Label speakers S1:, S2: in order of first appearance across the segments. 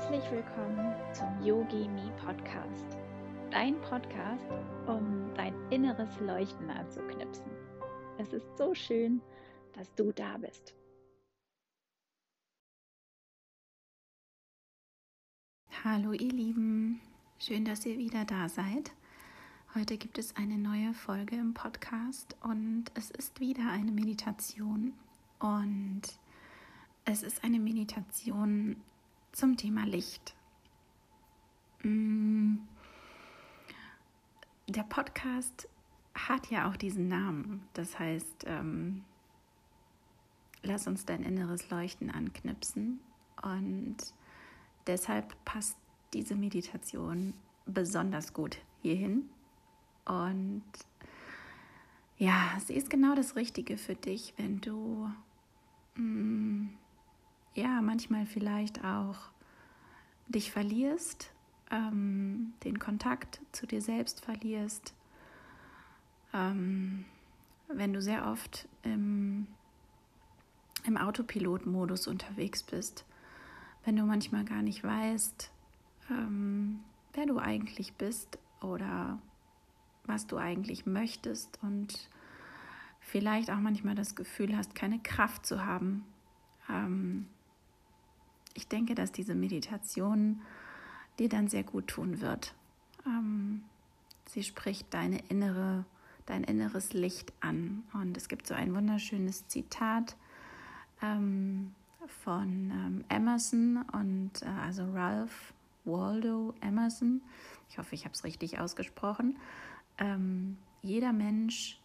S1: Herzlich willkommen zum Yogi Me Podcast. Dein Podcast, um dein inneres Leuchten anzuknipsen. Es ist so schön, dass du da bist.
S2: Hallo ihr Lieben, schön, dass ihr wieder da seid. Heute gibt es eine neue Folge im Podcast und es ist wieder eine Meditation und es ist eine Meditation zum Thema Licht. Mm. Der Podcast hat ja auch diesen Namen. Das heißt, ähm, lass uns dein inneres Leuchten anknipsen. Und deshalb passt diese Meditation besonders gut hierhin. Und ja, sie ist genau das Richtige für dich, wenn du mh, mm, ja, manchmal vielleicht auch dich verlierst, ähm, den Kontakt zu dir selbst verlierst, ähm, wenn du sehr oft im, im Autopilot-Modus unterwegs bist, wenn du manchmal gar nicht weißt, ähm, wer du eigentlich bist oder was du eigentlich möchtest und vielleicht auch manchmal das Gefühl hast, keine Kraft zu haben, ähm, ich denke, dass diese Meditation dir dann sehr gut tun wird. Ähm, sie spricht deine innere, dein inneres Licht an. Und es gibt so ein wunderschönes Zitat ähm, von ähm, Emerson und äh, also Ralph Waldo Emerson. Ich hoffe, ich habe es richtig ausgesprochen. Ähm, jeder Mensch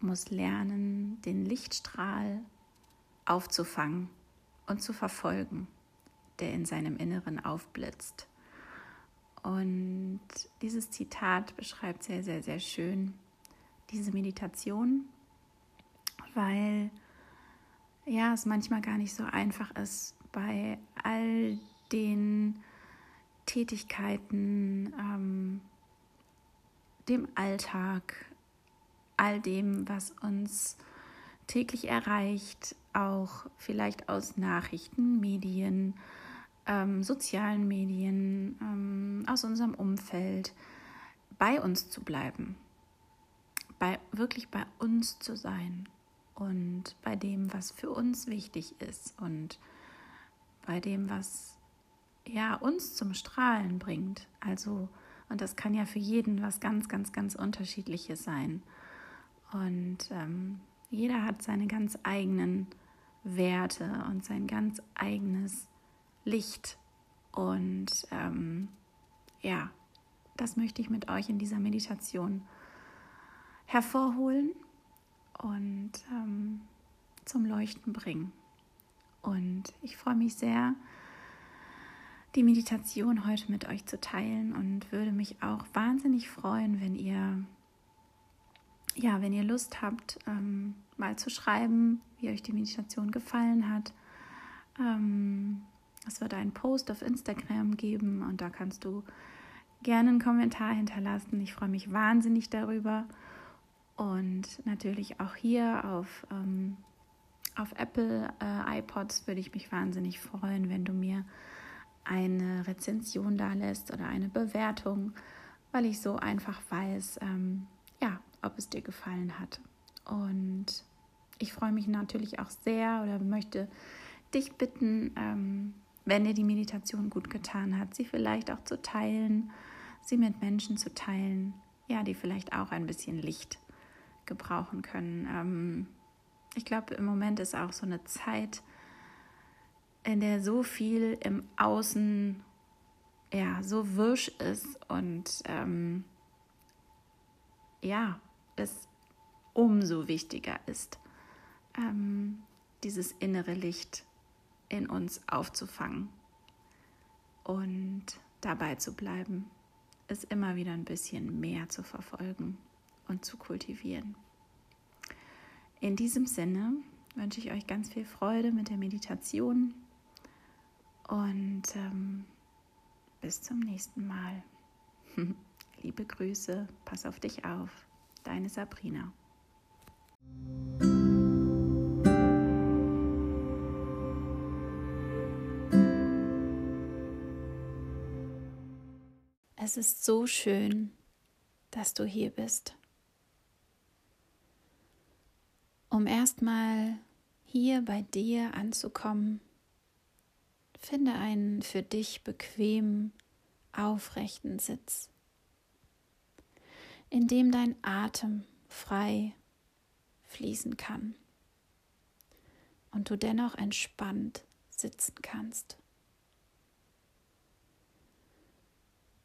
S2: muss lernen, den Lichtstrahl aufzufangen und zu verfolgen der in seinem Inneren aufblitzt. Und dieses Zitat beschreibt sehr, sehr, sehr schön diese Meditation, weil ja, es manchmal gar nicht so einfach ist, bei all den Tätigkeiten, ähm, dem Alltag, all dem, was uns täglich erreicht, auch vielleicht aus Nachrichten, Medien, ähm, sozialen Medien, ähm, aus unserem Umfeld, bei uns zu bleiben, bei, wirklich bei uns zu sein und bei dem, was für uns wichtig ist und bei dem, was ja uns zum Strahlen bringt. Also, und das kann ja für jeden was ganz, ganz, ganz Unterschiedliches sein. Und ähm, jeder hat seine ganz eigenen Werte und sein ganz eigenes Licht. Und ähm, ja, das möchte ich mit euch in dieser Meditation hervorholen und ähm, zum Leuchten bringen. Und ich freue mich sehr, die Meditation heute mit euch zu teilen und würde mich auch wahnsinnig freuen, wenn ihr ja, wenn ihr Lust habt, ähm, mal zu schreiben, wie euch die Meditation gefallen hat. Ähm, es wird einen Post auf Instagram geben und da kannst du gerne einen Kommentar hinterlassen. Ich freue mich wahnsinnig darüber. Und natürlich auch hier auf, ähm, auf Apple äh, iPods würde ich mich wahnsinnig freuen, wenn du mir eine Rezension da lässt oder eine Bewertung, weil ich so einfach weiß, ähm, ja, ob es dir gefallen hat. Und ich freue mich natürlich auch sehr oder möchte dich bitten, ähm, wenn dir die Meditation gut getan hat, sie vielleicht auch zu teilen, sie mit Menschen zu teilen, ja, die vielleicht auch ein bisschen Licht gebrauchen können. Ähm, ich glaube, im Moment ist auch so eine Zeit, in der so viel im Außen ja so wirsch ist und ähm, ja, es umso wichtiger ist, ähm, dieses innere Licht in uns aufzufangen und dabei zu bleiben, es immer wieder ein bisschen mehr zu verfolgen und zu kultivieren. In diesem Sinne wünsche ich euch ganz viel Freude mit der Meditation und ähm, bis zum nächsten Mal. Liebe Grüße, pass auf dich auf, deine Sabrina. Es ist so schön, dass du hier bist. Um erstmal hier bei dir anzukommen, finde einen für dich bequemen, aufrechten Sitz, in dem dein Atem frei fließen kann und du dennoch entspannt sitzen kannst.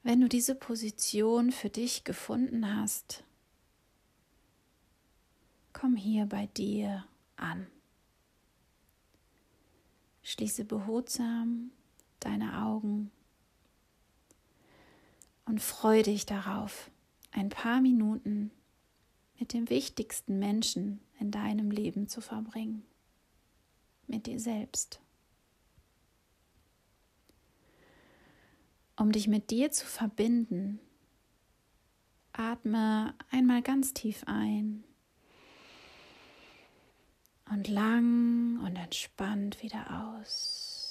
S2: Wenn du diese Position für dich gefunden hast, komm hier bei dir an. Schließe behutsam deine Augen und freue dich darauf, ein paar Minuten mit dem wichtigsten Menschen in deinem Leben zu verbringen, mit dir selbst. Um dich mit dir zu verbinden, atme einmal ganz tief ein und lang und entspannt wieder aus.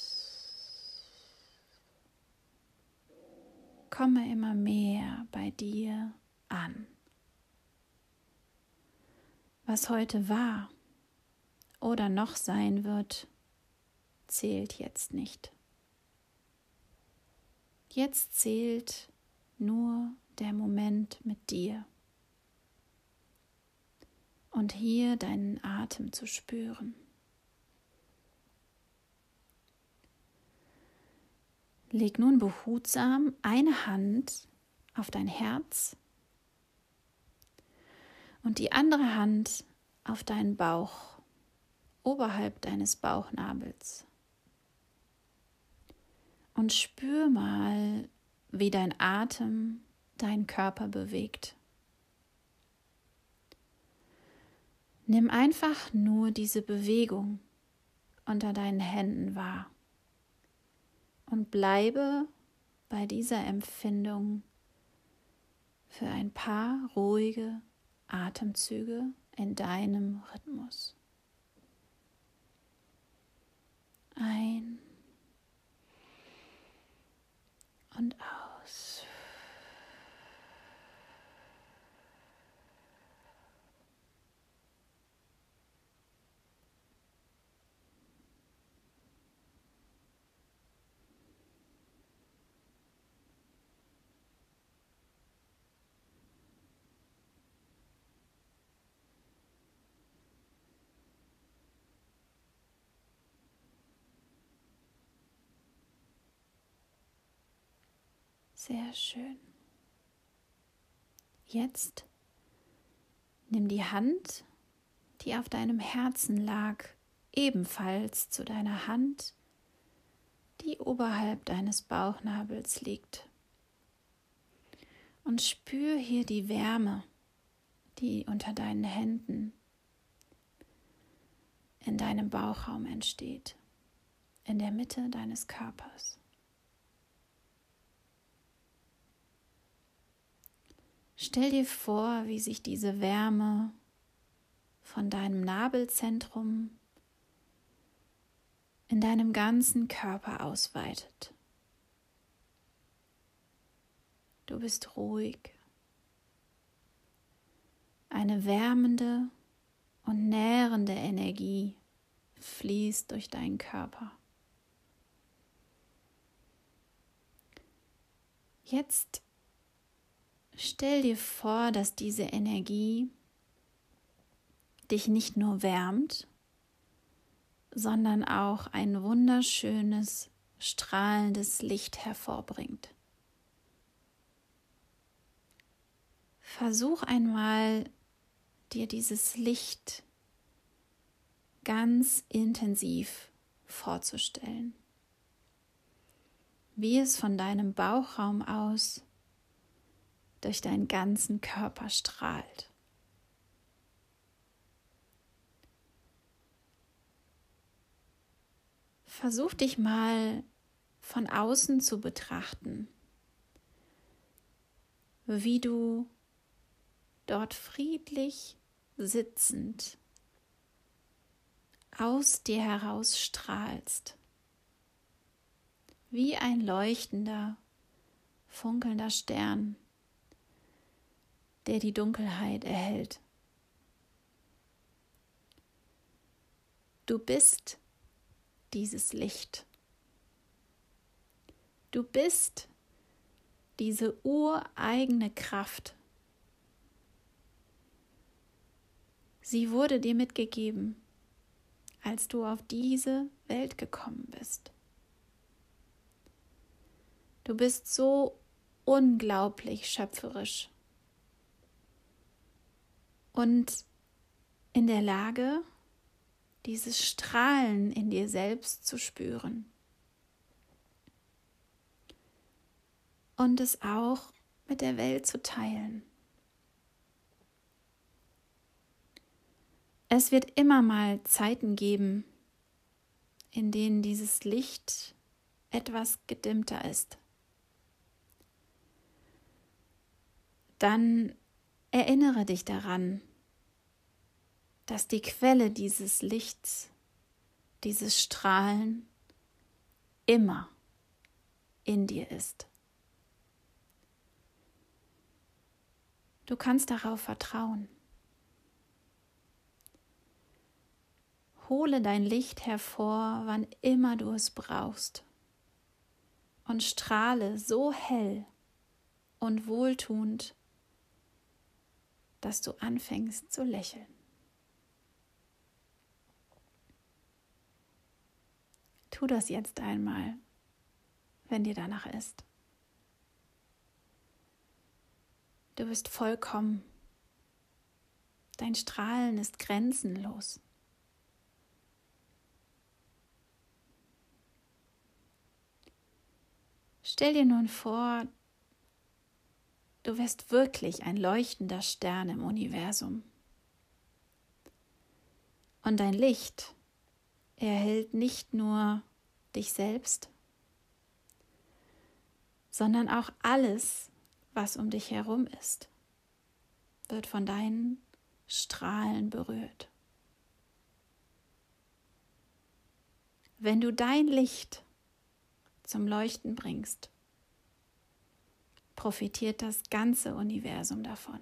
S2: Komme immer mehr bei dir an. Was heute war oder noch sein wird, zählt jetzt nicht. Jetzt zählt nur der Moment mit dir und hier deinen Atem zu spüren. Leg nun behutsam eine Hand auf dein Herz und die andere Hand auf deinen Bauch oberhalb deines Bauchnabels und spür mal, wie dein Atem deinen Körper bewegt. Nimm einfach nur diese Bewegung unter deinen Händen wahr und bleibe bei dieser Empfindung für ein paar ruhige Atemzüge in deinem Rhythmus. Ein und aus. Sehr schön. Jetzt nimm die Hand, die auf deinem Herzen lag, ebenfalls zu deiner Hand, die oberhalb deines Bauchnabels liegt. Und spür hier die Wärme, die unter deinen Händen in deinem Bauchraum entsteht, in der Mitte deines Körpers. Stell dir vor, wie sich diese Wärme von deinem Nabelzentrum in deinem ganzen Körper ausweitet. Du bist ruhig. Eine wärmende und nährende Energie fließt durch deinen Körper. Jetzt Stell dir vor, dass diese Energie dich nicht nur wärmt, sondern auch ein wunderschönes, strahlendes Licht hervorbringt. Versuch einmal, dir dieses Licht ganz intensiv vorzustellen, wie es von deinem Bauchraum aus durch deinen ganzen Körper strahlt. Versuch dich mal von außen zu betrachten, wie du dort friedlich sitzend aus dir heraus strahlst, wie ein leuchtender funkelnder Stern, der die Dunkelheit erhält. Du bist dieses Licht. Du bist diese ureigene Kraft. Sie wurde dir mitgegeben, als du auf diese Welt gekommen bist. Du bist so unglaublich schöpferisch und in der Lage, dieses Strahlen in dir selbst zu spüren. Und es auch mit der Welt zu teilen. Es wird immer mal Zeiten geben, in denen dieses Licht etwas gedimmter ist. Dann erinnere dich daran, dass die Quelle dieses Lichts, dieses Strahlen immer in dir ist. Du kannst darauf vertrauen. Hole dein Licht hervor, wann immer du es brauchst, und strahle so hell und wohltuend, dass du anfängst zu lächeln. Tu das jetzt einmal, wenn dir danach ist. Du bist vollkommen. Dein Strahlen ist grenzenlos. Stell dir nun vor, du wärst wirklich ein leuchtender Stern im Universum. Und dein Licht erhält nicht nur dich selbst, sondern auch alles, was um dich herum ist, wird von deinen Strahlen berührt. Wenn du dein Licht zum Leuchten bringst, profitiert das ganze Universum davon.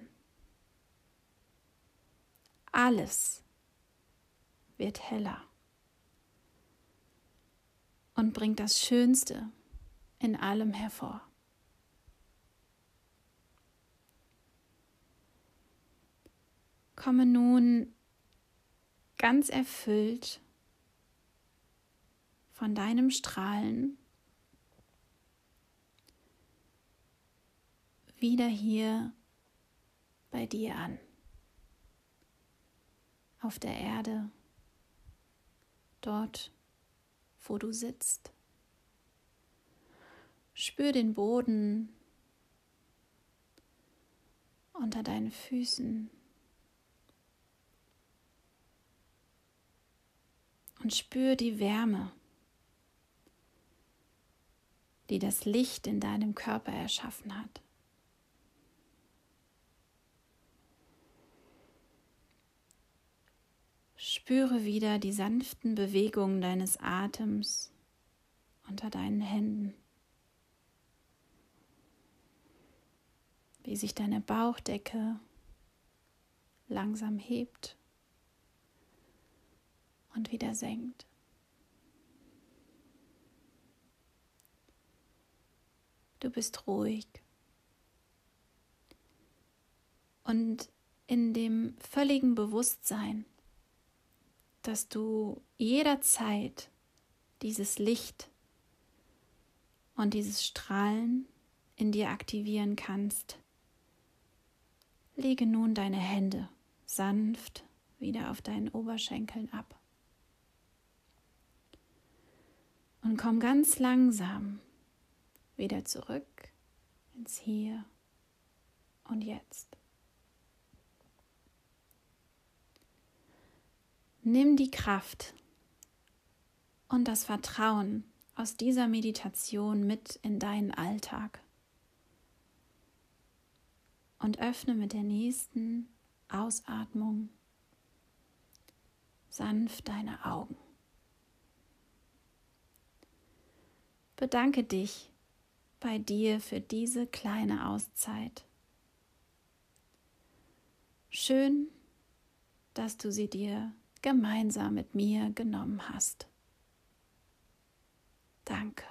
S2: Alles wird heller und bringt das Schönste in allem hervor. Komme nun ganz erfüllt von deinem Strahlen wieder hier bei dir an. Auf der Erde, dort, wo du sitzt. Spür den Boden unter deinen Füßen. Und spür die Wärme, die das Licht in deinem Körper erschaffen hat. Spüre wieder die sanften Bewegungen deines Atems unter deinen Händen. Wie sich deine Bauchdecke langsam hebt und wieder senkt. Du bist ruhig. Und in dem völligen Bewusstsein, dass du jederzeit dieses Licht und dieses Strahlen in dir aktivieren kannst. Lege nun deine Hände sanft wieder auf deinen Oberschenkeln ab. Und komm ganz langsam wieder zurück ins Hier und Jetzt. Nimm die Kraft und das Vertrauen aus dieser Meditation mit in deinen Alltag und öffne mit der nächsten Ausatmung sanft deine Augen. Bedanke dich bei dir für diese kleine Auszeit. Schön, dass du sie dir gemeinsam mit mir genommen hast. Danke.